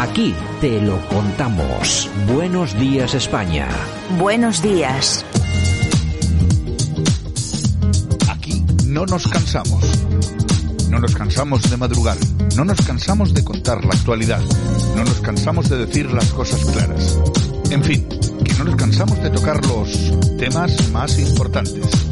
Aquí te lo contamos. Buenos días España. Buenos días. Aquí no nos cansamos. No nos cansamos de madrugar. No nos cansamos de contar la actualidad. No nos cansamos de decir las cosas claras. En fin, que no nos cansamos de tocar los temas más importantes.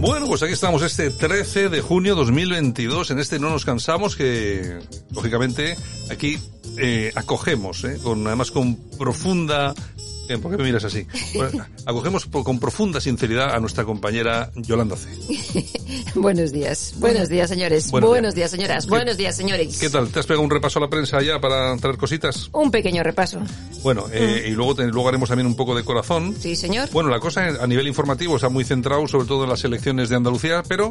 Bueno, pues aquí estamos este 13 de junio 2022, en este No nos cansamos, que lógicamente aquí eh, acogemos, eh, con además con profunda ¿Por qué me miras así? acogemos con profunda sinceridad a nuestra compañera Yolanda C. Buenos días. Buenos días, señores. Buenos, días. señoras. Buenos días, señores. ¿Qué tal? ¿Te has pegado un repaso a la prensa ya para traer cositas? Un pequeño repaso. Bueno, eh, mm. y luego, luego haremos también un poco de corazón. Sí, señor. Bueno, la cosa a nivel informativo está muy centrado sobre todo en las elecciones de Andalucía, pero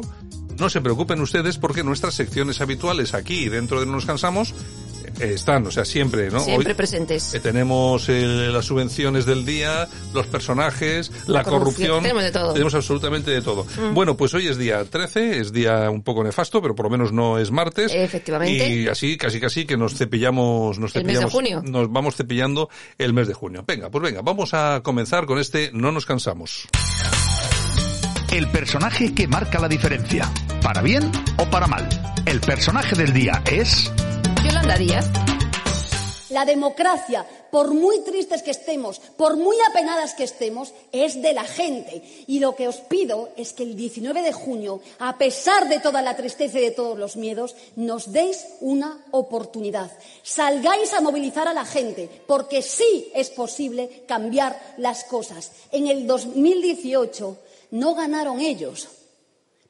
no se preocupen ustedes porque nuestras secciones habituales aquí dentro de No Nos Cansamos están, o sea, siempre, ¿no? Siempre presentes. Eh, tenemos las subvenciones del día, los personajes, la, corrupción, Tenemos de todo. Tenemos absolutamente de todo. Mm. Bueno, pues hoy es día 13, es día un poco nefasto, pero por lo menos no es martes. Efectivamente. Y así, casi casi que nos cepillamos, nos cepillamos. El mes de junio. Nos vamos cepillando el mes de junio. Venga, pues venga, vamos a comenzar con este No nos cansamos. El personaje que marca la diferencia, para bien o para mal. El personaje del día es... La democracia, por muy tristes que estemos, por muy apenadas que estemos, es de la gente. Y lo que os pido es que el 19 de junio, a pesar de toda la tristeza y de todos los miedos, nos deis una oportunidad. Salgáis a movilizar a la gente, porque sí es posible cambiar las cosas. En el 2018 no ganaron ellos,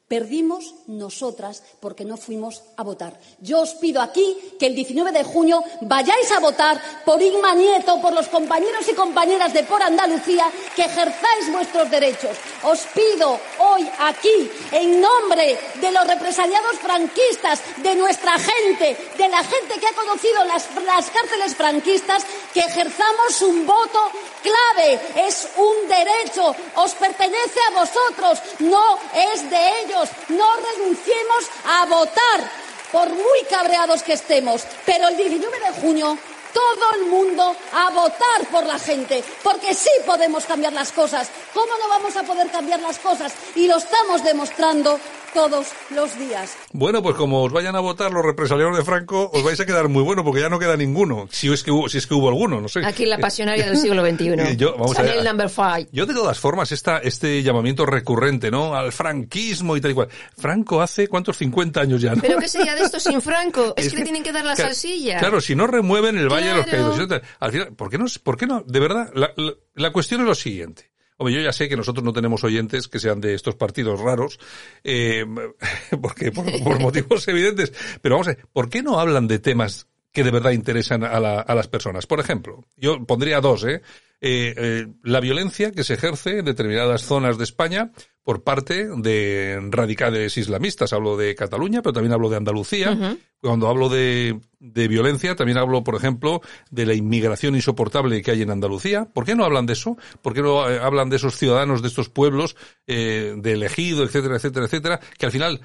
Perdimos nosotras porque no fuimos a votar. Yo os pido aquí que el 19 de junio vayáis a votar por Igma Nieto, por los compañeros y compañeras de Por Andalucía, que ejerzáis vuestros derechos. Os pido hoy aquí, en nombre de los represaliados franquistas, de nuestra gente, de la gente que ha conocido las, las cárceles franquistas, que ejerzamos un voto clave. Es un derecho. Os pertenece a vosotros. No es de ellos no renunciemos a votar, por muy cabreados que estemos. Pero el 19 de junio todo el mundo a votar por la gente, porque sí podemos cambiar las cosas. ¿Cómo no vamos a poder cambiar las cosas? Y lo estamos demostrando todos los días. Bueno, pues como os vayan a votar los represaliados de Franco, os vais a quedar muy bueno porque ya no queda ninguno. Si es que hubo, si es que hubo alguno, no sé. Aquí la pasionaria del siglo XXI. yo, vamos a ver, el number five. Yo de todas formas, esta, este llamamiento recurrente, ¿no? Al franquismo y tal y cual. Franco hace, ¿cuántos? 50 años ya, ¿no? Pero ¿qué sería de esto sin Franco? Es, que le tienen que dar la salsilla. Claro, si no remueven el Valle de los Caídos. Al final, ¿por qué no? ¿Por qué no? De verdad, la, la cuestión es lo siguiente. Hombre, yo ya sé que nosotros no tenemos oyentes que sean de estos partidos raros, eh, porque por, motivos evidentes. Pero vamos a ver, ¿por qué no hablan de temas que de verdad interesan a, la, a las personas? Por ejemplo, yo pondría dos, ¿eh? Eh, eh, la violencia que se ejerce en determinadas zonas de España por parte de radicales islamistas. Hablo de Cataluña, pero también hablo de Andalucía. Cuando hablo de, de, violencia, también hablo, por ejemplo, de la inmigración insoportable que hay en Andalucía. ¿Por qué no hablan de eso? ¿Por qué no eh, hablan de esos ciudadanos de estos pueblos, eh, de elegido, etcétera, etcétera, etcétera, que al final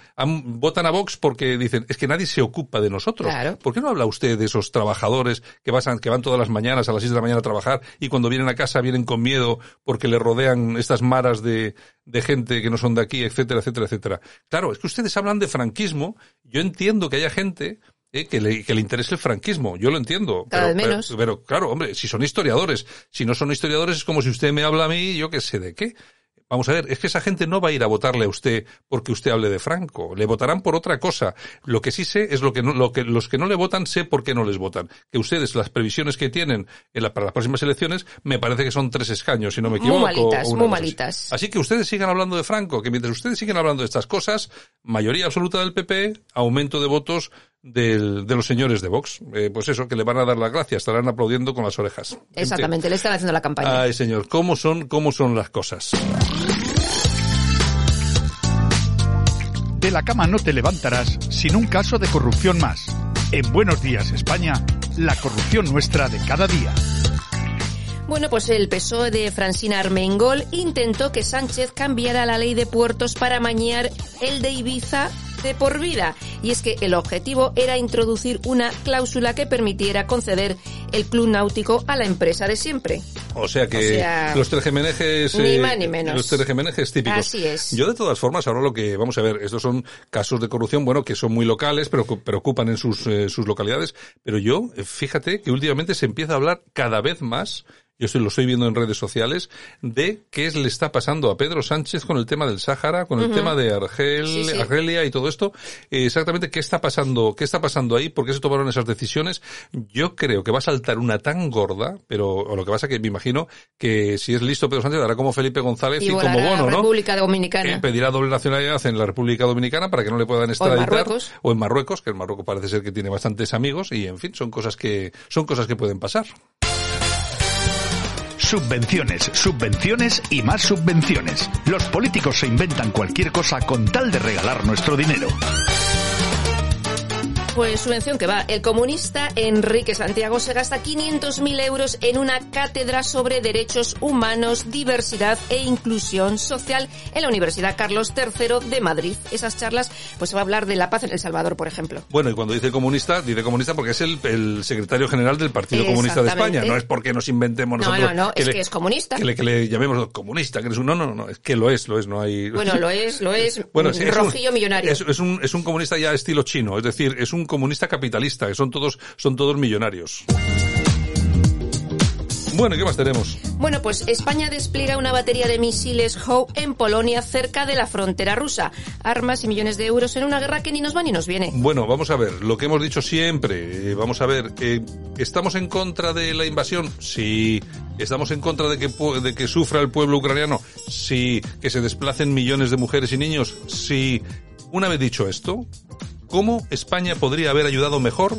votan a Vox porque dicen, es que nadie se ocupa de nosotros. ¿Por qué no habla usted de esos trabajadores que, pasan, que van todas las mañanas a las seis de la mañana a trabajar y cuando vienen a casa vienen con miedo porque le rodean estas maras de, de gente que no son de aquí, etcétera, etcétera, etcétera? Claro, es que ustedes hablan de franquismo. Yo entiendo que haya gente eh, que, le, que le interese el franquismo. Yo lo entiendo. pero, menos. Pero, claro, hombre, si son historiadores, si no son historiadores es como si usted me habla a mí, yo qué sé de qué. Vamos a ver, es que esa gente no va a ir a votarle a usted porque usted hable de Franco. Le votarán por otra cosa. Lo que sí sé es lo que, no, lo que los que no le votan sé por qué no les votan. Que ustedes, las previsiones que tienen en para las próximas elecciones, me parece que son tres escaños, si no me equivoco. Muy malitas, muy malitas. Así que ustedes sigan hablando de Franco, que mientras ustedes siguen hablando de estas cosas, mayoría absoluta del PP, aumento de votos del, de los señores de Vox. Eh, pues eso, que le van a dar las gracias, estarán aplaudiendo con las orejas. Exactamente, le están haciendo la campaña. Ay, señor, ¿cómo son, cómo son las cosas? De la cama no te levantarás sin un caso de corrupción más. En Buenos Días, España, la corrupción nuestra de cada día. Bueno, pues el PSOE de Francina Armengol intentó que Sánchez cambiara la ley de puertos para mañar el de Ibiza de por vida. Y es que el objetivo era introducir una cláusula que permitiera conceder el club náutico a la empresa de siempre. O sea que los trejemenejes... Ni más ni menos. Los trejemenejes típicos. Así es. Yo de todas formas, ahora lo que vamos a ver, estos son casos de corrupción, bueno, que son muy locales, pero preocupan en sus, eh, sus localidades. Pero yo, eh, fíjate que últimamente se empieza a hablar cada vez más yo lo estoy viendo en redes sociales, de qué le está pasando a Pedro Sánchez con el tema del Sáhara, con el tema de Argel, Argelia y todo esto. exactamente qué está pasando, qué está pasando ahí, por qué se tomaron esas decisiones. Yo creo que va a saltar una tan gorda, pero o lo que pasa que me imagino que si es listo Pedro Sánchez dará como Felipe González y, como Bono, ¿no? República Dominicana. Eh, pedirá doble nacionalidad en la República Dominicana para que no le puedan extraditar. O en Marruecos. O en Marruecos, que en Marruecos parece ser que tiene bastantes amigos y en fin, son cosas que, son cosas que pueden pasar. Subvenciones, subvenciones y más subvenciones. Los políticos se inventan cualquier cosa con tal de regalar nuestro dinero. Pues subvención que va. El comunista Enrique Santiago se gasta 500.000 euros en una cátedra sobre derechos humanos, diversidad e inclusión social en la Universidad Carlos III de Madrid. Esas charlas, pues se va a hablar de la paz en El Salvador, por ejemplo. Bueno, y cuando dice comunista, dice comunista porque es el, secretario general del Partido Comunista de España. No es porque nos inventemos nosotros. No, no, no, es que es comunista. Que le, que le llamemos comunista, que es un, no, no, no, es que lo es, lo es, no hay. Bueno, lo es, lo es. Bueno, rojillo millonario. Es, es, un, es un comunista ya estilo chino, es decir, es un comunista capitalista, que son todos, son todos millonarios. Bueno, ¿y qué más tenemos? Bueno, pues España despliega una batería de misiles Howe en Polonia cerca de la frontera rusa. Armas y millones de euros en una guerra que ni nos va ni nos viene. Bueno, vamos a ver, lo que hemos dicho siempre, eh, vamos a ver, eh, ¿estamos en contra de la invasión? Sí. ¿Estamos en contra de que, de que sufra el pueblo ucraniano? Sí. ¿Que se desplacen millones de mujeres y niños? Sí. Una vez dicho esto, cómo España podría haber ayudado mejor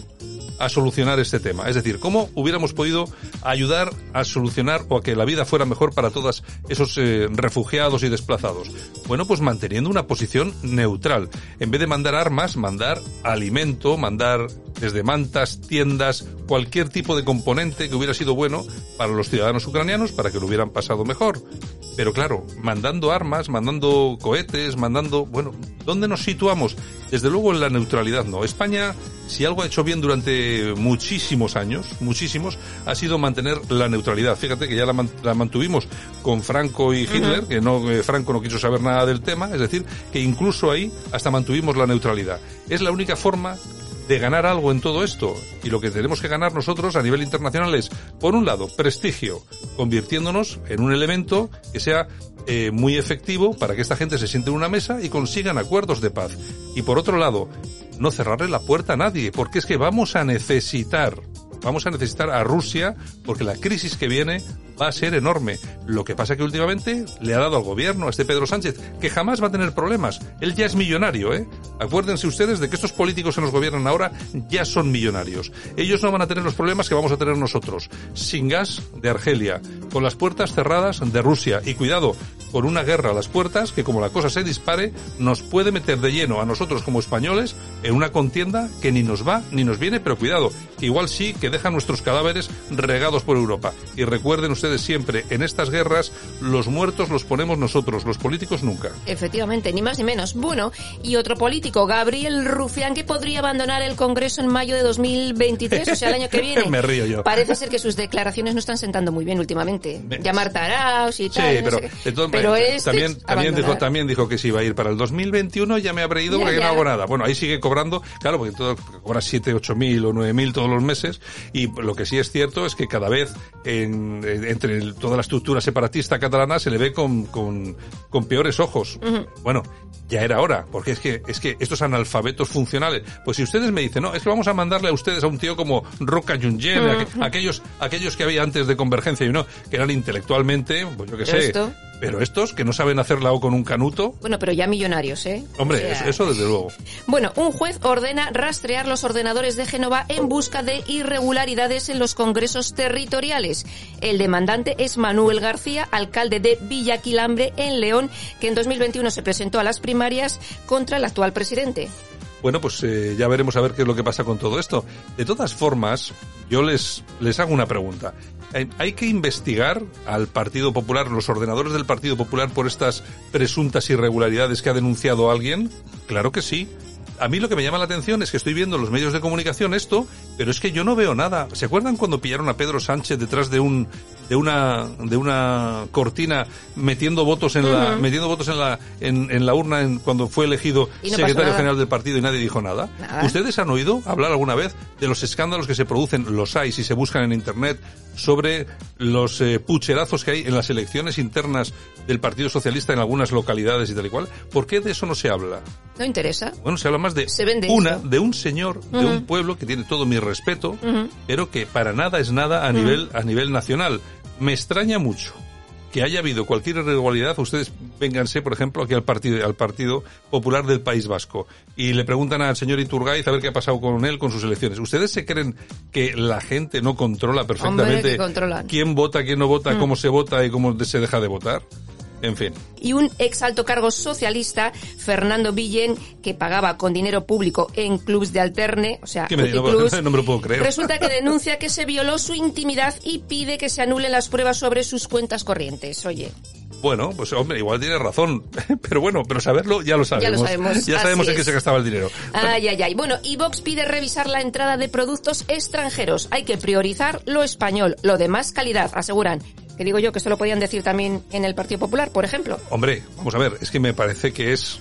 a solucionar este tema. Es decir, cómo hubiéramos podido ayudar a solucionar o a que la vida fuera mejor para todos esos eh, refugiados y desplazados. Bueno, pues manteniendo una posición neutral. En vez de mandar armas, mandar alimento, mandar desde mantas, tiendas, cualquier tipo de componente que hubiera sido bueno para los ciudadanos ucranianos para que lo hubieran pasado mejor. Pero claro, mandando armas, mandando cohetes, mandando, bueno, ¿dónde nos situamos? Desde luego en la neutralidad no. España, si algo ha hecho bien durante muchísimos años, muchísimos, ha sido mantener la neutralidad. Fíjate que ya la, mantuvimos con Franco y Hitler, que no, eh, Franco no quiso saber nada del tema, es decir, que incluso ahí hasta mantuvimos la neutralidad. Es la única forma de ganar algo en todo esto. Y lo que tenemos que ganar nosotros a nivel internacional es, por un lado, prestigio, convirtiéndonos en un elemento que sea eh, muy efectivo para que esta gente se siente en una mesa y consigan acuerdos de paz. Y por otro lado, no cerrarle la puerta a nadie, porque es que vamos a necesitar vamos a necesitar a Rusia porque la crisis que viene va a ser enorme. Lo que pasa que últimamente le ha dado al gobierno, a este Pedro Sánchez, que jamás va a tener problemas. Él ya es millonario, ¿eh? Acuérdense ustedes de que estos políticos que nos gobiernan ahora ya son millonarios. Ellos no van a tener los problemas que vamos a tener nosotros. Sin gas de Argelia, con las puertas cerradas de Rusia. Y cuidado, con una guerra a las puertas que como la cosa se dispare, nos puede meter de lleno a nosotros como españoles en una contienda que ni nos va ni nos viene, pero cuidado, igual sí que deja nuestros cadáveres regados por Europa. Y recuerden ustedes siempre, en estas guerras los muertos los ponemos nosotros, los políticos nunca. Efectivamente, ni más ni menos. Bueno, y otro político, Gabriel Rufián, que podría abandonar el Congreso en mayo de 2023, o sea, el año que viene. Me río yo. Parece ser que sus declaraciones no están sentando muy bien últimamente. Llamar taraos y tal. Sí, pero, pero este también, también, dijo, también dijo que si iba a ir para el 21 ya me habré ido porque no hago nada. Bueno, ahí sigue cobrando, claro, porque todo, cobra 7, 8 mil o 9 mil todos los meses y lo que sí es cierto es que cada vez en entre toda la estructura separatista catalana se le ve con, con, con peores ojos. Bueno, ya era hora, porque es que, es que estos analfabetos funcionales, pues si ustedes me dicen, no, es que vamos a mandarle a ustedes a un tío como Roca Junyen, aquellos, aquellos que había antes de Convergencia y no, que eran intelectualmente, pues yo qué sé, pero estos que no saben hacerla o con un canuto. Bueno, pero ya millonarios, ¿eh? Hombre, eso desde luego. Bueno, un juez ordena rastrear los ordenadores de Génova en busca de irregularidades en los congresos territoriales. El demandante es Manuel García, alcalde de Villaquilambre en León, que en 2021 se presentó a las primarias contra el actual presidente. Bueno, pues eh, ya veremos a ver qué es lo que pasa con todo esto. De todas formas, yo les, les hago una pregunta. ¿Hay que investigar al Partido Popular, los ordenadores del Partido Popular, por estas presuntas irregularidades que ha denunciado alguien? Claro que sí. A mí lo que me llama la atención es que estoy viendo en los medios de comunicación esto, pero es que yo no veo nada. ¿Se acuerdan cuando pillaron a Pedro Sánchez detrás de un de una de una cortina metiendo votos en la metiendo votos en la en, en la urna en, cuando fue elegido no secretario general del partido y nadie dijo nada? Nada. ¿Ustedes han oído hablar alguna vez de los escándalos que se producen, los hay si se buscan en internet, sobre los eh, pucherazos que hay en las elecciones internas del Partido Socialista en algunas localidades y tal y cual? ¿Por qué de eso no se habla? No interesa. Bueno, se habla más de Se vende una, eso. de un señor, de un pueblo que tiene todo mi respeto, pero que para nada es nada a nivel, a nivel nacional. Me extraña mucho que haya habido cualquier irregularidad. Ustedes vénganse, por ejemplo, aquí al partido, al Partido Popular del País Vasco y le preguntan al señor Iturgaiz a ver qué ha pasado con él, con sus elecciones. ¿Ustedes se creen que la gente no controla perfectamente quién vota, quién no vota, cómo se vota y cómo se deja de votar? En fin. y un ex alto cargo socialista, Fernando Villén, que pagaba con dinero público en clubs de alterne, o sea, ¿Qué me- no- puticlubs, no me lo puedo creer. resulta que denuncia que se violó su intimidad y pide que se anulen las pruebas sobre sus cuentas corrientes. Oye, Bueno, pues hombre, igual tiene razón. Pero bueno, pero saberlo ya lo sabemos. sabemos, Ya sabemos en qué se gastaba el dinero. Ay, ay, ay. Bueno, y Vox pide revisar la entrada de productos extranjeros. Hay que priorizar lo español, lo de más calidad, aseguran. Que digo yo que esto lo podían decir también en el Partido Popular, por ejemplo. Hombre, vamos a ver, es que me parece que es...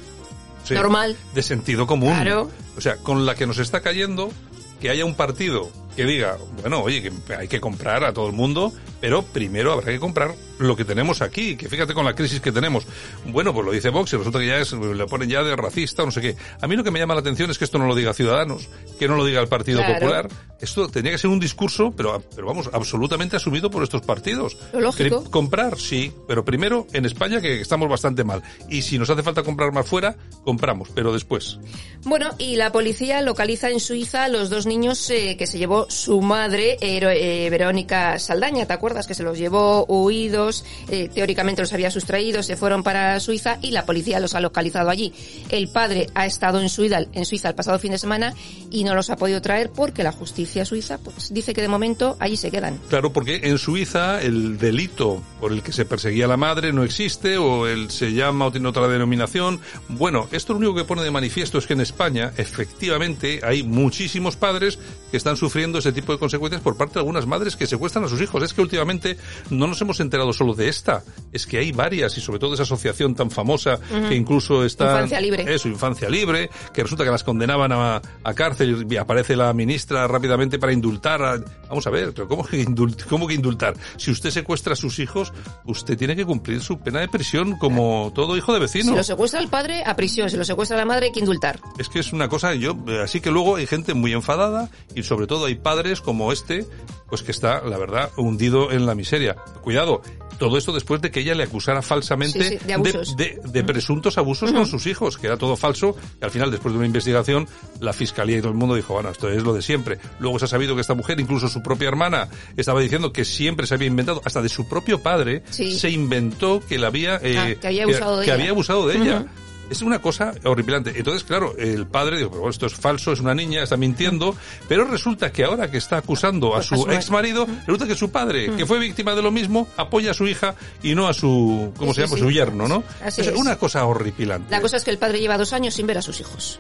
Normal. De sentido común. Claro. O sea, con la que nos está cayendo, que haya un partido que diga, bueno, oye, que hay que comprar a todo el mundo, pero primero habrá que comprar lo que tenemos aquí, que fíjate con la crisis que tenemos. Bueno, pues lo dice Vox y resulta que ya es, le ponen ya de racista o no sé qué. A mí lo que me llama la atención es que esto no lo diga Ciudadanos, que no lo diga el Partido Claro. Popular. Esto tendría que ser un discurso, pero, pero vamos, absolutamente asumido por estos partidos. Lo lógico. Que comprar, sí, pero primero en España que estamos bastante mal. Y si nos hace falta comprar más fuera, compramos, pero después. Bueno, y la policía localiza en Suiza a los dos niños eh, que se llevó su madre, eh, Verónica Saldaña, ¿te acuerdas? Que se los llevó huidos, eh, teóricamente los había sustraído, se fueron para Suiza y la policía los ha localizado allí. El padre ha estado en Suiza, en Suiza el pasado fin de semana y no los ha podido traer porque la justicia suiza pues, dice que de momento allí se quedan. Claro, porque en Suiza el delito por el que se perseguía la madre no existe o él se llama o tiene otra denominación. Bueno, esto lo único que pone de manifiesto es que en España efectivamente hay muchísimos padres que están sufriendo ese tipo de consecuencias por parte de algunas madres que secuestran a sus hijos. Es que últimamente no nos hemos enterado solo de esta, es que hay varias y sobre todo esa asociación tan famosa que incluso está... Infancia Libre. Eso, infancia libre, que resulta que las condenaban a, a cárcel y aparece la ministra rápidamente para indultar. a- vamos a ver, pero ¿cómo que, indult- ¿cómo que indultar? Si usted secuestra a sus hijos, usted tiene que cumplir su pena de prisión como todo hijo de vecino. Si lo secuestra el padre, a prisión. Si lo secuestra la madre, hay que indultar. Es que es una cosa, yo, así que luego hay gente muy enfadada y sobre todo hay padres como este, pues que está, la verdad, hundido en la miseria. Cuidado, todo esto después de que ella le acusara falsamente Sí, sí, de abusos. de- de presuntos abusos con sus hijos, que era todo falso, y al final, después de una investigación, la fiscalía y todo el mundo dijo, bueno, esto es lo de siempre. Luego se ha sabido que esta mujer, incluso su propia hermana, estaba diciendo que siempre se había inventado, hasta de su propio padre, Sí. se inventó que la había, eh, Ah, que había abusado de que ella. había abusado de ella. Es una cosa horripilante. Entonces, claro, el padre dijo, pero bueno, esto es falso, es una niña, está mintiendo, pero resulta que ahora que está acusando a su su ex marido, resulta que su padre, que fue víctima de lo mismo, apoya a su hija y no a su, ¿cómo Sí, se llama? sí. Su yerno, ¿no? Así es es. una cosa horripilante. La cosa es que el padre lleva dos años sin ver a sus hijos.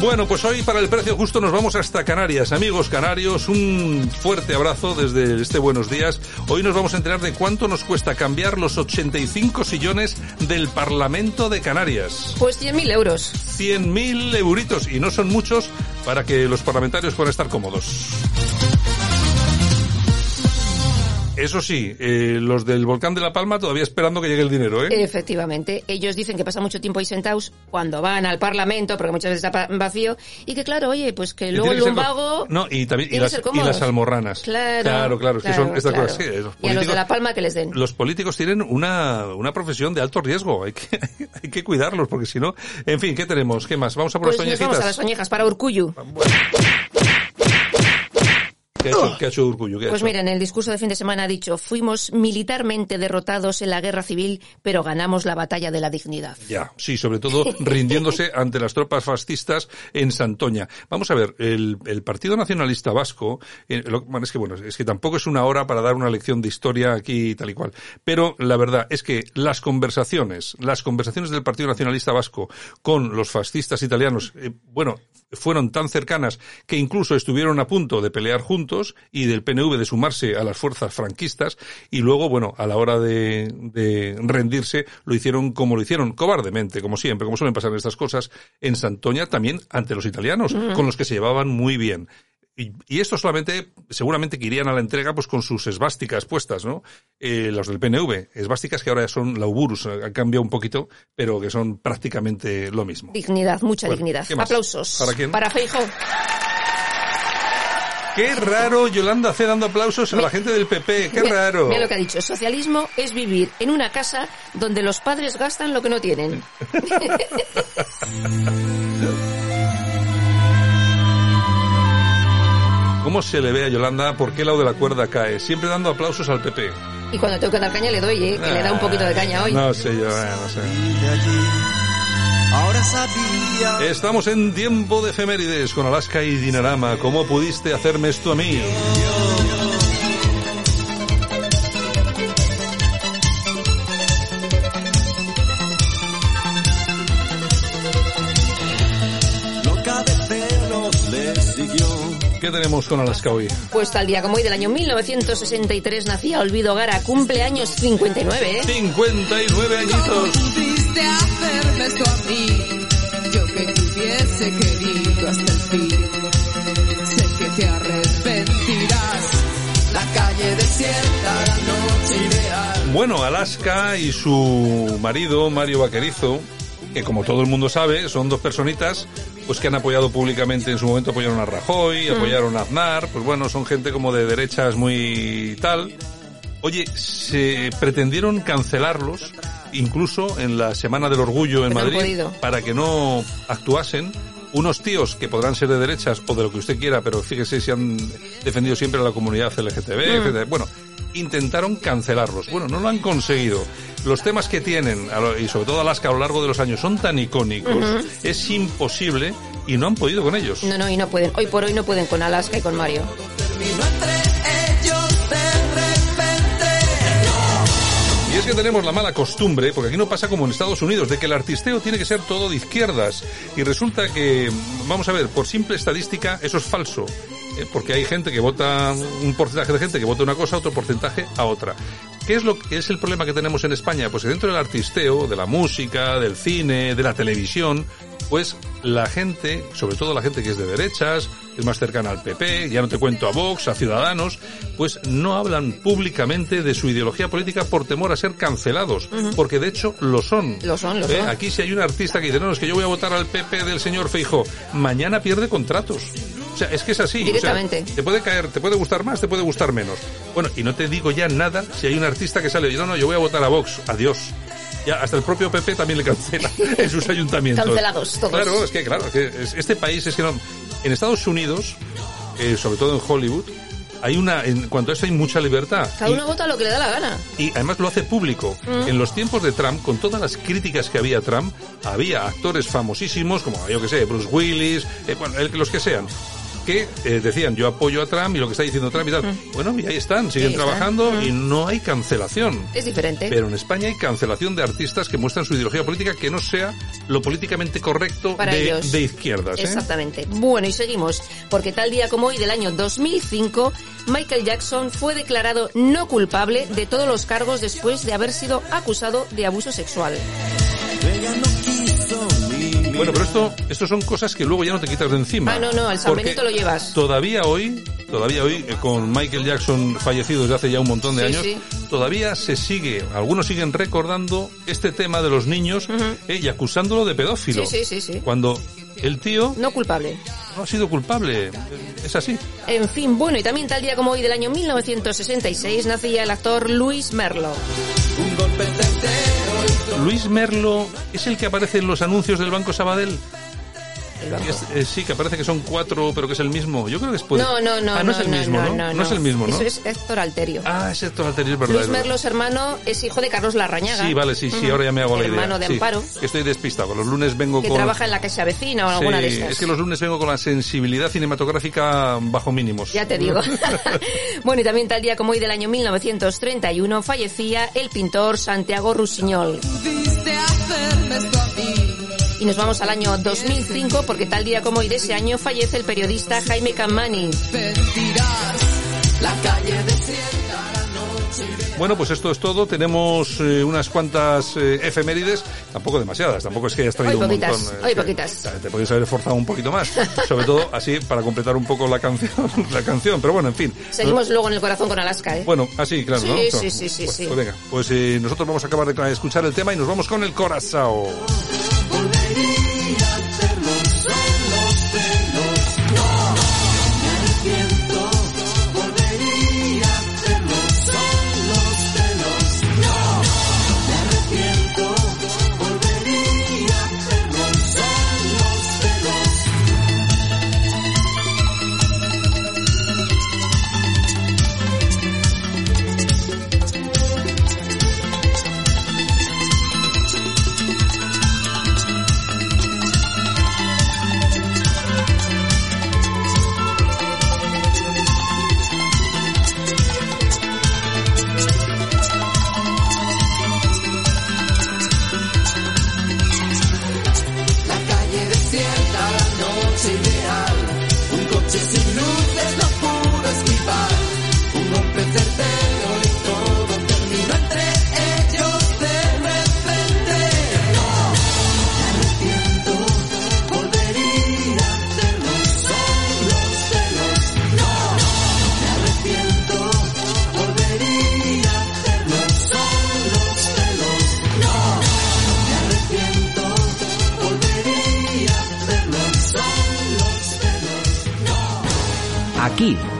Bueno, pues hoy para el precio justo nos vamos hasta Canarias. Amigos canarios, un fuerte abrazo desde este Buenos Días. Hoy nos vamos a enterar de cuánto nos cuesta cambiar los 85 sillones del Parlamento de Canarias. Pues 100.000 euros. 100.000 euritos y no son muchos para que los parlamentarios puedan estar cómodos. Eso sí, eh, los del volcán de La Palma todavía esperando que llegue el dinero, ¿eh? Efectivamente, ellos dicen que pasan mucho tiempo ahí sentados cuando van al Parlamento, porque muchas veces está vacío, y que claro, oye, pues que luego el lumbago... No, y también y las, y almorranas. Claro, claro, claro, que son estas claro. cosas. sí, los Y a los de La Palma que les den. Los políticos tienen una, una profesión de alto riesgo, hay que, hay que cuidarlos, porque si no... En fin, ¿qué tenemos? ¿Qué más? Vamos a por Pues las nos vamos a las oñejas para Urcuyu. ¿Qué ha hecho, qué ha hecho Pues hecho? mira, en el discurso de fin de semana ha dicho, fuimos militarmente derrotados en la guerra civil, pero ganamos la batalla de la dignidad. Ya, sí, sobre todo rindiéndose ante las tropas fascistas en Santoña. Vamos a ver, el, el Partido Nacionalista Vasco, eh, lo- bueno, es que bueno, es que tampoco es una hora para dar una lección de historia aquí tal y cual. Pero la verdad es que las conversaciones, las conversaciones del Partido Nacionalista Vasco con los fascistas italianos, eh, bueno, fueron tan cercanas que incluso estuvieron a punto de pelear juntos y del PNV de sumarse a las fuerzas franquistas y luego, bueno, a la hora de, de rendirse lo hicieron como lo hicieron, cobardemente, como siempre, como suelen pasar estas cosas, en Santoña también ante los italianos, con los que se llevaban muy bien. Y, y esto solamente, seguramente que irían a la entrega pues con sus esvásticas puestas, ¿no? Eh, los del PNV, esvásticas que ahora son lauburus, eh, han cambiado un poquito, pero que son prácticamente lo mismo. Dignidad, mucha Bueno, dignidad. Aplausos. ¿Para quién? Para Feijóo. Qué raro Yolanda hace dando aplausos a la gente del PP, qué Mira- raro. Mira lo que ha dicho. Socialismo es vivir en una casa donde los padres gastan lo que no tienen. ¿Cómo se le ve a Yolanda? ¿Por qué lado de la cuerda cae? Siempre dando aplausos al PP. Y cuando tengo que dar caña le doy, ¿eh? que le da un poquito de caña hoy. No sé yo, eh, no sé. Ahora sabía Estamos en tiempo de efemérides con Alaska y Dinarama. ¿Cómo pudiste hacerme esto a mí? ¿Qué tenemos con Alaska hoy? Pues tal día como hoy del año 1963 nacía Olvido Gara, cumpleaños 59, ¿eh? 59 añitos. Pudiste hacerme esto a mí. Yo que te hubiese querido hasta el fin. Sé que te arrepentirás. La calle desierta, la noche ideal. Bueno, Alaska y su marido, Mario Vaquerizo, que como todo el mundo sabe, son dos personitas pues que han apoyado públicamente, en su momento apoyaron a Rajoy, apoyaron a Aznar, pues bueno, son gente como de derechas muy tal. Oye, se pretendieron cancelarlos, incluso en la Semana del Orgullo en Madrid, para que no actuasen. Unos tíos que podrán ser de derechas o de lo que usted quiera, pero fíjese si han defendido siempre a la comunidad LGTB, etcétera. Bueno, intentaron cancelarlos. Bueno, no lo han conseguido. Los temas que tienen, y sobre todo Alaska a lo largo de los años, son tan icónicos, es imposible y no han podido con ellos. No, no, y no pueden. Hoy por hoy no pueden con Alaska y con Mario. Que tenemos la mala costumbre, porque aquí no pasa como en Estados Unidos, de que el artisteo tiene que ser todo de izquierdas. Y resulta que, vamos a ver, por simple estadística, eso es falso. ¿eh? Porque hay gente que vota, un porcentaje de gente que vota una cosa, otro porcentaje a otra. ¿Qué es lo que es el problema que tenemos en España? Pues dentro del artisteo, de la música, del cine, de la televisión, pues la gente, sobre todo la gente que es de derechas, es más cercana al PP, ya no te cuento a Vox, a Ciudadanos, pues no hablan públicamente de su ideología política por temor a ser cancelados, porque de hecho lo son. Lo son, lo ¿Eh? son. Aquí si hay un artista que dice, no, no, es que yo voy a votar al PP del señor Feijo, mañana pierde contratos. O sea, es que es así. o sea, Directamente. te puede caer, te puede gustar más, te puede gustar menos. Bueno, y no te digo ya nada si hay un artista que sale y no, no, yo voy a votar a Vox, adiós. Ya, hasta el propio PP también le cancela en sus ayuntamientos. Cancelados todos. Claro, es que, claro, es que es- este país es que no. En Estados Unidos, eh, sobre todo en Hollywood, hay una, en cuanto a esto hay mucha libertad. Cada uno vota lo que le da la gana. y además lo hace público. Mm. En los tiempos de Trump, con todas las críticas que había a Trump, había actores famosísimos, como yo que sé, Bruce Willis, eh, bueno, el- los que sean, que eh, decían yo apoyo a Trump y lo que está diciendo Trump y tal. Bueno, y ahí están, siguen. Ahí están. trabajando Mm. y no hay cancelación. Es diferente. Pero en España hay cancelación de artistas que muestran su ideología política que no sea lo políticamente correcto Para de, ellos. de izquierdas. ¿eh? Exactamente. Bueno, y seguimos, porque tal día como hoy del año 2005, Michael Jackson fue declarado no culpable de todos los cargos después de haber sido acusado de abuso sexual. Bueno, pero esto, esto son cosas que luego ya no te quitas de encima. Ah, no, no, al San Porque Benito lo llevas. Todavía hoy, todavía hoy, eh, con Michael Jackson fallecido desde hace ya un montón de Sí, años, sí. todavía se sigue, algunos siguen recordando este tema de los niños eh, y acusándolo de pedófilo. Sí, sí, sí, sí. Cuando el tío No culpable. no ha sido culpable. Eh, Es así. En fin, bueno, y también tal día como hoy del año 1966 nacía el actor Luis Merlo. un golpe certero Luis Merlo es el que aparece en los anuncios del Banco Sabadell. Es- eh, sí, que parece que son cuatro, pero que es el mismo. Yo creo que es puede- No, no, no. Ah, no, es el mismo, ¿no? no, No es el mismo, ¿no? Eso es Héctor Alterio. Ah, es Héctor Alterio, es verdad. Luis. Merlos, hermano, es hijo de Carlos Larrañaga. Sí, vale, sí, sí, ahora ya me hago la idea. Hermano de Sí, Amparo, que estoy despistado. Los lunes vengo que con... trabaja en la Caixa Vecina o Sí, alguna de estas. es que los lunes vengo con la sensibilidad cinematográfica bajo mínimos. Ya te digo. bueno, y también tal día como hoy del año 1931 fallecía el pintor Santiago Rusiñol. Pudiste hacerme. Y nos vamos al año 2005 porque tal día como hoy de ese año fallece el periodista Jaime y Bueno, pues esto es todo. Tenemos eh, unas cuantas eh, efemérides, tampoco demasiadas, tampoco es que hayas traído Hoy un montón. eh, hoy poquitas. Te podrías haber esforzado un poquito más, sobre todo así para completar un poco la canción, la canción. Pero bueno, en fin. Seguimos luego en el corazón con Alaska, ¿eh? Bueno, así, claro, Sí, ¿no? sí, sí, sí, pues, sí. pues venga, pues eh, nosotros vamos a acabar de escuchar el tema y nos vamos con el corazón. La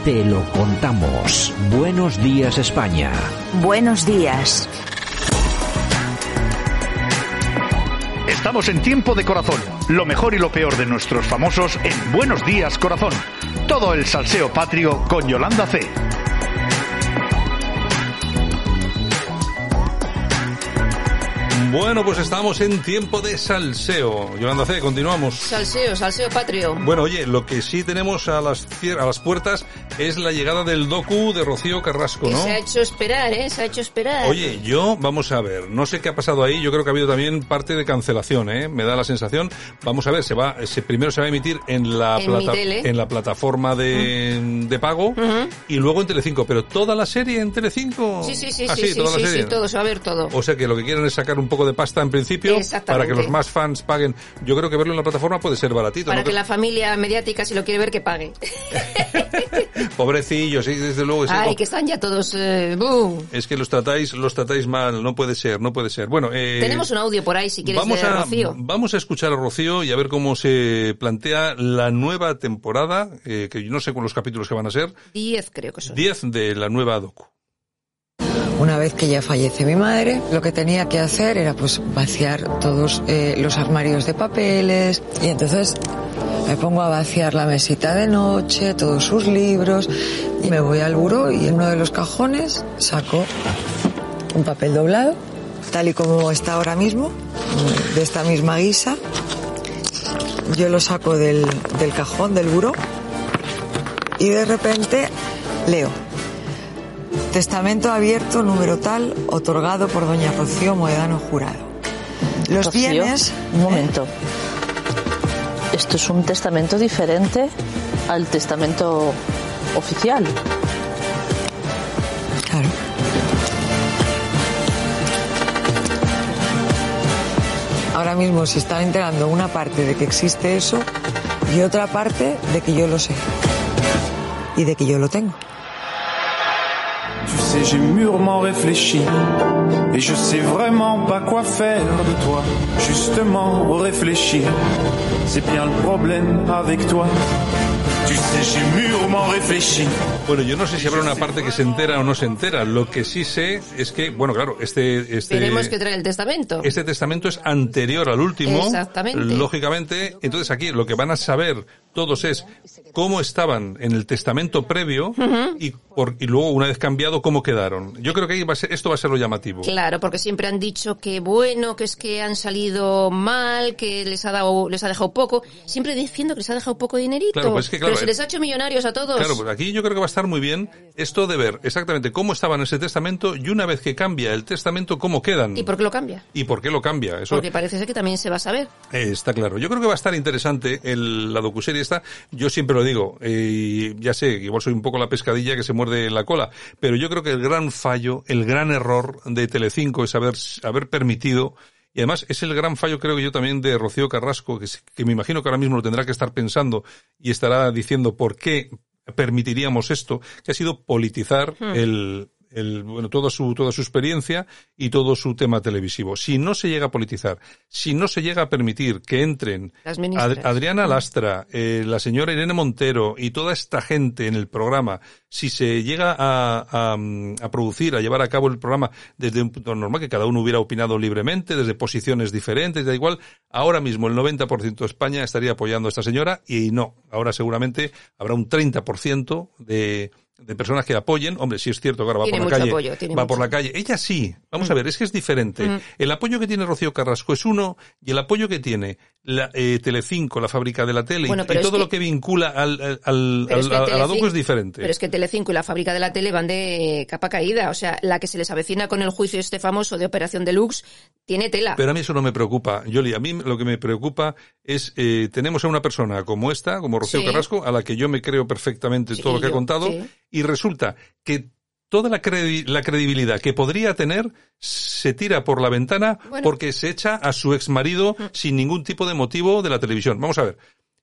te lo contamos. Buenos días España. Buenos días. Estamos en tiempo de corazón. Lo mejor y lo peor de nuestros famosos en Buenos Días Corazón. Todo el salseo patrio con Yolanda C. Bueno, pues estamos en tiempo de salseo. Yolanda C, continuamos. Salseo, salseo patrio. Bueno, oye, lo que sí tenemos a las, a las puertas es la llegada del docu de Rocío Carrasco, Que ¿no? se ha hecho esperar, ¿eh? Se ha hecho esperar. Oye, yo, vamos a ver, no sé qué ha pasado ahí, yo creo que ha habido también parte de cancelación, ¿eh? Me da la sensación. Vamos a ver, se va, se, primero se va a emitir en la, En mi tele. en la plataforma de, de pago y luego en Telecinco, pero toda la serie en Telecinco. Sí, sí, sí, Ah, sí, sí, toda la sí, serie. sí, todo, se va a ver todo. O sea que lo que quieren es sacar un poco de pasta en principio para que los más fans paguen. Yo creo que verlo en la plataforma puede ser baratito. Para ¿no? que la familia mediática, si lo quiere ver, que pague. Pobrecillos, sí, desde luego. es Ay, que están ya todos... eh. Es que los tratáis, los tratáis mal, no puede ser, no puede ser. Bueno, eh, Tenemos un audio por ahí, si quieres, vamos de a, Rocío. Vamos a escuchar a Rocío y a ver cómo se plantea la nueva temporada, eh, que yo no sé con los capítulos que van a ser, Diez, creo que son. 10 de la nueva docu. Una vez que ya fallece mi madre, lo que tenía que hacer era pues vaciar todos eh, los armarios de papeles y entonces me pongo a vaciar la mesita de noche, todos sus libros y me voy al buró y en uno de los cajones saco un papel doblado, tal y como está ahora mismo, de esta misma guisa. Yo lo saco del, del cajón del buró y de repente leo. Testamento abierto número tal, otorgado por doña Rocío Moedano Jurado. Los Rocío, bienes... Un momento. Esto es un testamento diferente al testamento oficial. Claro. Ahora mismo se están enterando una parte de que existe eso y otra parte de que yo lo sé. Y de que yo lo tengo. J'ai mûrement réfléchi et je sais vraiment pas quoi faire de toi. Justement, réfléchir, c'est bien le problème avec toi. Bueno, yo no sé si habrá una parte que se entera o no se entera. Lo que sí sé es que, bueno, claro, este... este Veremos que trae el testamento. Este testamento es anterior al último. Exactamente. Lógicamente, entonces aquí lo que van a saber todos es cómo estaban en el testamento previo y, por, y luego, una vez cambiado, cómo quedaron. Yo creo que ahí va a ser, esto va a ser lo llamativo. Claro, porque siempre han dicho que bueno, que es que han salido mal, que les ha dado, les ha dejado poco. Siempre diciendo que les ha dejado poco dinerito. Claro, pues es que, claro, pero se eh, les ha hecho millonarios a todos. Claro, pues aquí yo creo que va a estar muy bien esto de ver exactamente cómo estaban en ese testamento y una vez que cambia el testamento, cómo quedan. ¿Y por qué lo cambia? ¿Y por qué lo cambia? Eso Porque parece ser que también se va a saber. eh, está claro. Yo creo que va a estar interesante el, la docuserie esta. Yo siempre lo digo, eh, ya sé, igual soy un poco la pescadilla que se muerde la cola, pero yo creo que el gran fallo, el gran error de Telecinco es haber, haber permitido y además es el gran fallo creo que yo también de Rocío Carrasco, que, me imagino que ahora mismo lo tendrá que estar pensando y estará diciendo por qué permitiríamos esto, que ha sido politizar Hmm. el, el, bueno, toda su, toda su experiencia y todo su tema televisivo. Si no se llega a politizar, si no se llega a permitir que entren. Ad- Adriana Lastra, eh, la señora Irene Montero y toda esta gente en el programa, si se llega a, a, mm, a producir, a llevar a cabo el programa desde un punto normal, que cada uno hubiera opinado libremente, desde posiciones diferentes, da igual, ahora mismo el 90% de España estaría apoyando a esta señora y no, ahora seguramente habrá un 30% de de personas que apoyen, hombre, sí es cierto que ahora va Tiene por la mucho calle, apoyo, va mucho. por la calle. Ella sí, vamos Mm. a ver, es que es diferente. Mm. El apoyo que tiene Rocío Carrasco es uno y el apoyo que tiene la, eh, Telecinco, la fábrica de la tele y- Bueno, todo que- lo que vincula al, al, al- es que a la docu es diferente. Pero es que Telecinco y la fábrica de la tele van de capa caída. O sea, la que se les avecina con el juicio este famoso de Operación Deluxe tiene tela. Pero a mí eso no me preocupa, Yoli. A mí lo que me preocupa es, eh, tenemos a una persona como esta, como Rocío Sí. Carrasco, a la que yo me creo perfectamente Sí, todo lo que ha yo, contado, sí. Y resulta que toda la, credi- la credibilidad que podría tener se tira por la ventana Bueno. porque se echa a su ex marido sin ningún tipo de motivo de la televisión. Vamos a ver.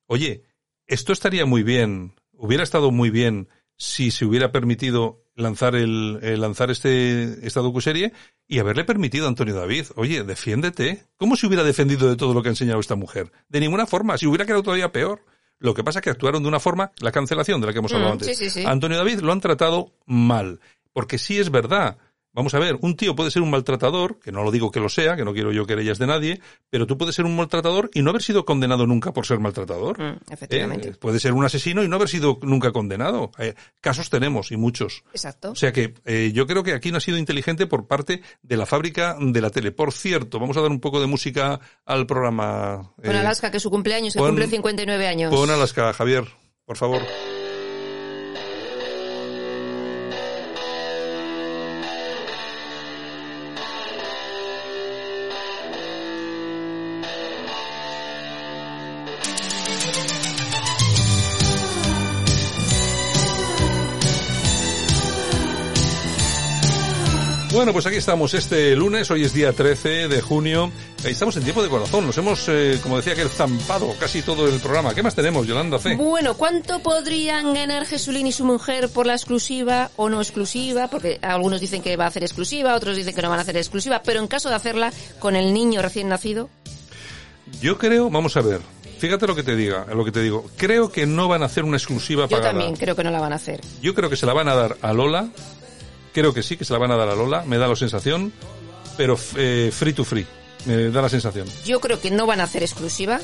Oye, esto estaría muy bien, hubiera estado muy bien si se hubiera permitido lanzar el, eh, lanzar este, esta docuserie y haberle permitido a Antonio David, oye, defiéndete. ¿Cómo se hubiera defendido de todo lo que ha enseñado esta mujer? De ninguna forma, si hubiera quedado todavía peor. Lo que pasa es que actuaron de una forma, la cancelación de la que hemos hablado Mm, antes. sí, sí, sí. Antonio David lo han tratado mal. Porque sí es verdad. Vamos a ver, un tío puede ser un maltratador, que no lo digo que lo sea, que no quiero yo querellas de nadie, pero tú puedes ser un maltratador y no haber sido condenado nunca por ser maltratador. Mm, efectivamente. Eh, puede ser un asesino y no haber sido nunca condenado. Eh, casos tenemos y muchos. Exacto. O sea que eh, yo creo que aquí no ha sido inteligente por parte de la fábrica de la tele. Por cierto, vamos a dar un poco de música al programa. Con eh, Alaska, que es su cumpleaños, que pon- cumple 59 años. Pon Alaska, Javier, por favor. Pues aquí estamos este lunes, hoy es día 13 de junio. Ahí estamos en tiempo de corazón, nos hemos, eh, como decía aquel, zampado casi todo el programa. ¿Qué más tenemos, Yolanda C? Bueno, ¿cuánto podrían ganar Jesulín y su mujer por la exclusiva o no exclusiva? Porque algunos dicen que va a hacer exclusiva, otros dicen que no van a hacer exclusiva, pero en caso de hacerla con el niño recién nacido, Yo creo, vamos a ver, fíjate lo que te diga, lo que te digo. Creo que no van a hacer una exclusiva yo pagada. también creo que no la van a hacer. Yo creo que se la van a dar a Lola. Creo que sí, que se la van a dar a Lola. Me da la sensación. Pero eh, free to free. Me da la sensación. Yo creo que no van a hacer exclusiva,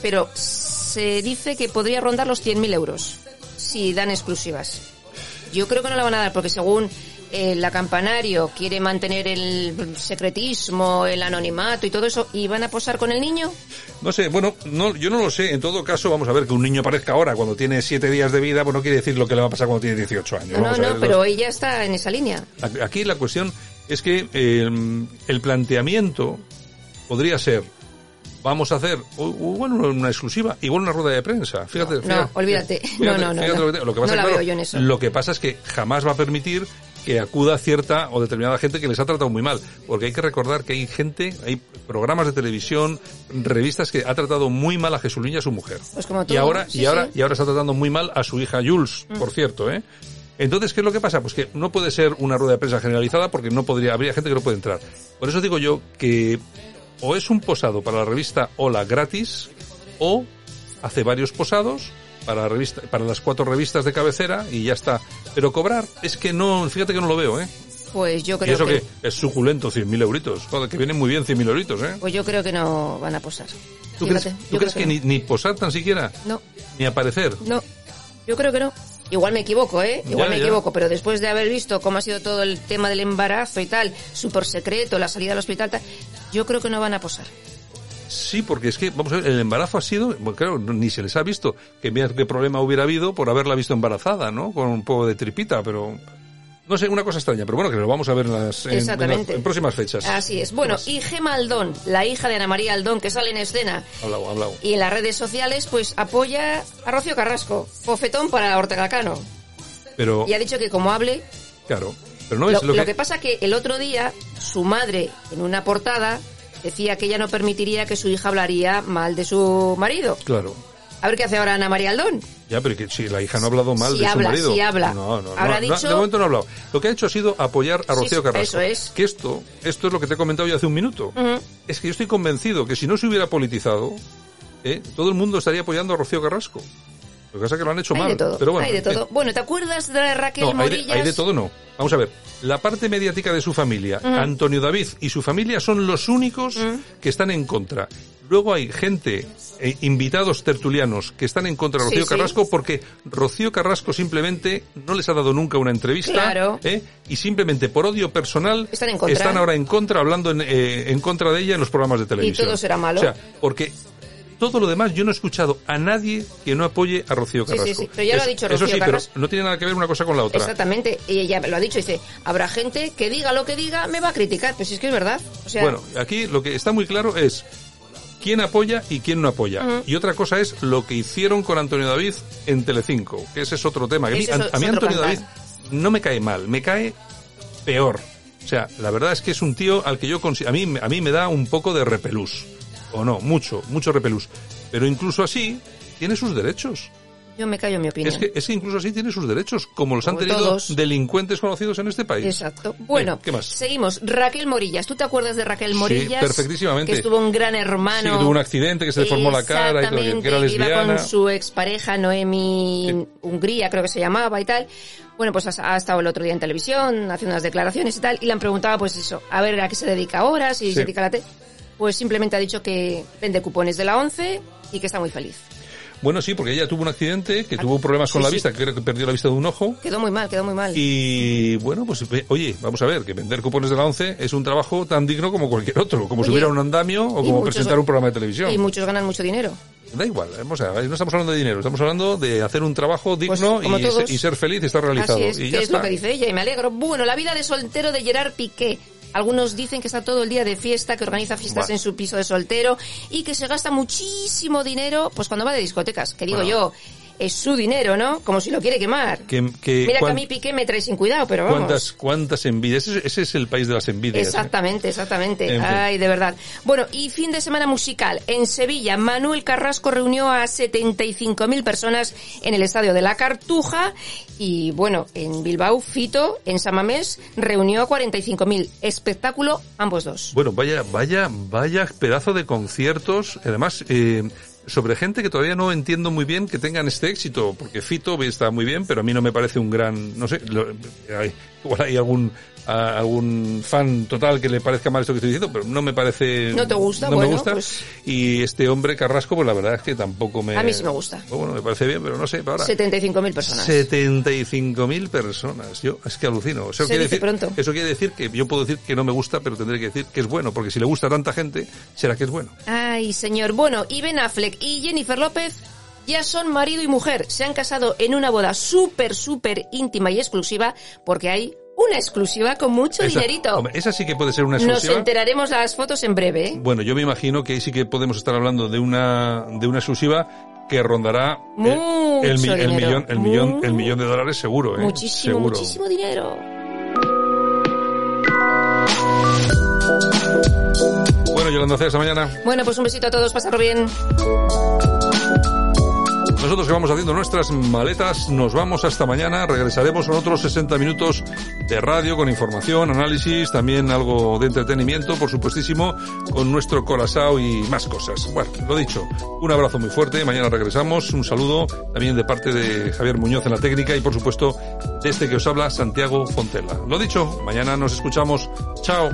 pero se dice que podría rondar los 100.000 euros si dan exclusivas. Yo creo que no la van a dar porque según eh, la campanario quiere mantener el secretismo, el anonimato y todo eso, y van a posar con el niño. No sé, bueno, no, yo no lo sé. En todo caso, vamos a ver que un niño aparezca ahora cuando tiene siete días de vida, pues no quiere decir lo que le va a pasar cuando tiene 18 años. No, Vamos a no, ver, pero ella está en esa línea. Aquí la cuestión es que eh, el planteamiento podría ser vamos a hacer o- o, bueno una exclusiva igual una rueda de prensa fíjate No, fíjate- olvídate. fíjate- No, no, no, no. lo que pasa No la claro, veo yo en eso. lo que pasa es que jamás va a permitir que acuda cierta o determinada gente que les ha tratado muy mal porque hay que recordar que hay gente hay programas de televisión revistas que ha tratado muy mal a Jesulín y a su mujer Pues como y ahora sí, y ahora sí. y ahora está tratando muy mal a su hija Jules, Mm. por cierto, ¿eh? Entonces, ¿qué es lo que pasa? Pues que no puede ser una rueda de prensa generalizada porque no podría, habría gente que no puede entrar. Por eso digo yo que o es un posado para la revista Hola gratis o hace varios posados para revista, para las cuatro revistas de cabecera y ya está. Pero cobrar es que no, fíjate que no lo veo, ¿eh? Pues yo Y creo eso que, que es suculento, 100.000 euritos. Joder, que vienen muy bien 100.000 euritos, ¿eh? pues yo creo que no van a posar. ¿Tú Fíjate, crees, ¿tú crees que, ni, ni posar tan siquiera? No, Ni aparecer. no. Yo creo que no. Igual me equivoco, ¿eh? Igual Ya, me ya. equivoco, pero después de haber visto cómo ha sido todo el tema del embarazo y tal, súper secreto, la salida al hospital, tal, yo creo que no van a posar. Sí, porque es que, vamos a ver, el embarazo ha sido, bueno, claro, ni se les ha visto. Que mira qué problema hubiera habido por haberla visto embarazada, ¿no? Con un poco de tripita, pero... No sé, una cosa extraña, pero bueno, que lo vamos a ver en, las, en- en las- Exactamente. en próximas fechas. Así es. Bueno, y Gema Aldón, la hija de Ana María Aldón, que sale en escena Hablado, hablado. y en las redes sociales, pues apoya a Rocío Carrasco. Bofetón para Ortega Cano. Pero, Y ha dicho que como hable... claro, pero no es lo, lo, lo que pasa que el otro día, su madre, en una portada, decía que ella no permitiría que su hija hablaría mal de su marido. Claro. A ver qué hace ahora Ana María Aldón. Ya, pero que si la hija no ha hablado mal Sí de habla, su marido. sí habla. No, no, Habrá no, dicho- de momento no ha hablado. Lo que ha hecho ha sido apoyar a Sí, Rocío sí, Carrasco. eso es. Que esto, esto es lo que te he comentado yo hace un minuto. Es que yo estoy convencido que si no se hubiera politizado, ¿eh? todo el mundo estaría apoyando a Rocío Carrasco. Lo que pasa es que lo han hecho Hay mal. de todo. Pero bueno, hay de todo. Bueno, ¿te acuerdas de Raquel no, hay de, Morillas? hay de todo no. Vamos a ver. La parte mediática de su familia. Antonio David y su familia son los únicos que están en contra. Luego hay gente, eh, invitados tertulianos, que están en contra de Rocío sí. Carrasco porque Rocío Carrasco simplemente no les ha dado nunca una entrevista. Claro. ¿eh? Y simplemente por odio personal Están en contra. están ahora en contra, hablando en, eh, en contra de ella en los programas de televisión. todo será malo. O sea, porque todo lo demás yo no he escuchado a nadie que no apoye a Rocío Sí, sí, Carrasco. sí, pero ya lo ha dicho Eso Rocío sí, Carrasco. pero no tiene nada que ver una cosa con la otra. Exactamente. Y ella lo ha dicho, dice, habrá gente que diga lo que diga, me va a criticar. Pues si es que es verdad. O sea, Bueno, aquí lo que está muy claro es quién apoya y quién no apoya. Y otra cosa es lo que hicieron con Antonio David en Telecinco, que ese es otro tema. Que a mí, Ese a- mí Antonio. David no me cae mal, me cae peor. O sea, la verdad es que es un tío al que yo a mí a mí me da un poco de repelús. O no, mucho, mucho repelús. Pero incluso así tiene sus derechos. yo me callo mi opinión. Es que, es que incluso así tiene sus derechos, como los han tenido todos. delincuentes conocidos en este país. Exacto. Bueno, ¿qué más? seguimos. Raquel Morillas. ¿Tú te acuerdas de Raquel Morillas? perfectísimamente. Que estuvo un gran Sí, hermano. que tuvo un accidente, que se deformó la cara y todo, que- que era Exactamente, Iba lesbiana. con su expareja Noemi Hungría, creo que se llamaba y tal. Bueno, pues ha, ha estado el otro día en televisión haciendo unas declaraciones y tal, y le han preguntado, pues eso, a ver a qué se dedica ahora, si Sí. se dedica a la te... Pues simplemente ha dicho que vende cupones de la 11 y que está muy feliz. Bueno, sí, porque ella tuvo un accidente, que tuvo problemas con sí, la sí. vista, que creo que perdió la vista de un ojo. Quedó muy mal, quedó muy mal. Y bueno, pues oye, vamos a ver, que vender cupones de la ONCE es un trabajo tan digno como cualquier otro, como si Oye, hubiera un andamio o como muchos- presentar un programa de televisión. Y muchos ganan mucho dinero. Da igual, vamos a ver, no estamos hablando de dinero, estamos hablando de hacer un trabajo digno Pues, como y, todos. se- y ser feliz y estar realizado. Así es, y que ya es lo que dice ella y me alegro. Bueno, la vida de soltero de Gerard Piqué. Algunos dicen que está todo el día de fiesta, que organiza fiestas en su piso de soltero y que se gasta muchísimo dinero pues cuando va de discotecas. Que digo Bueno. yo, es su dinero, ¿no? Como si lo quiere quemar. Que, que Mira que a mí Piqué me trae sin cuidado, pero vamos. cuántas, cuántas envidias. Ese, ese es el país de las envidias. ¿eh? Exactamente, exactamente. En fin. Ay, de verdad. Bueno, y fin de semana musical. En Sevilla, Manuel Carrasco reunió a 75.000 personas en el estadio de la Cartuja. Y bueno, en Bilbao, Fito, en Samamés, reunió a 45.000. Espectáculo, ambos dos. Bueno, vaya, vaya, vaya pedazo de conciertos. Además, eh, sobre gente que todavía no entiendo muy bien que tengan este éxito, porque Fito está muy bien, pero a mí no me parece un gran, no sé, lo- igual hay algún a- algún fan total que le parezca mal esto que estoy diciendo, pero no me parece, ¿No te gusta? no me gusta. pues- Y este hombre Carrasco, pues la verdad es que tampoco me, A mí sí me gusta. Bueno, me parece bien, pero no sé, ahora. 75.000 personas. 75.000 personas. Yo es que alucino. Eso Se quiere dice decir, pronto. Eso quiere decir que yo puedo decir que no me gusta, pero tendré que decir que es bueno, porque si le gusta a tanta gente, será que es bueno. Ay, señor. Bueno, y Ben Affleck y Jennifer López ya son marido y mujer. Se han casado en una boda súper, súper íntima y exclusiva porque hay una exclusiva con mucho Esa- dinerito. hombre, esa sí que puede ser una Nos exclusiva. enteraremos las fotos en breve. ¿eh? Bueno, yo me imagino que ahí sí que podemos estar hablando de una de una exclusiva que rondará el- Mucho el, mi- el dinero. millón el millón el millón de dólares seguro, ¿eh? Muchísimo, seguro. muchísimo dinero. Bueno, Yolanda, hasta mañana. Bueno, pues un besito a todos, pasarlo bien. Nosotros que vamos haciendo nuestras maletas, nos vamos hasta mañana. Regresaremos con otros 60 minutos de radio con información, análisis, también algo de entretenimiento, por supuestísimo, con nuestro corazao y más cosas. Bueno, lo dicho, un abrazo muy fuerte. Mañana regresamos. Un saludo también de parte de Javier Muñoz en la técnica y, por supuesto, de este que os habla, Santiago Fontela. Lo dicho, mañana nos escuchamos. Chao.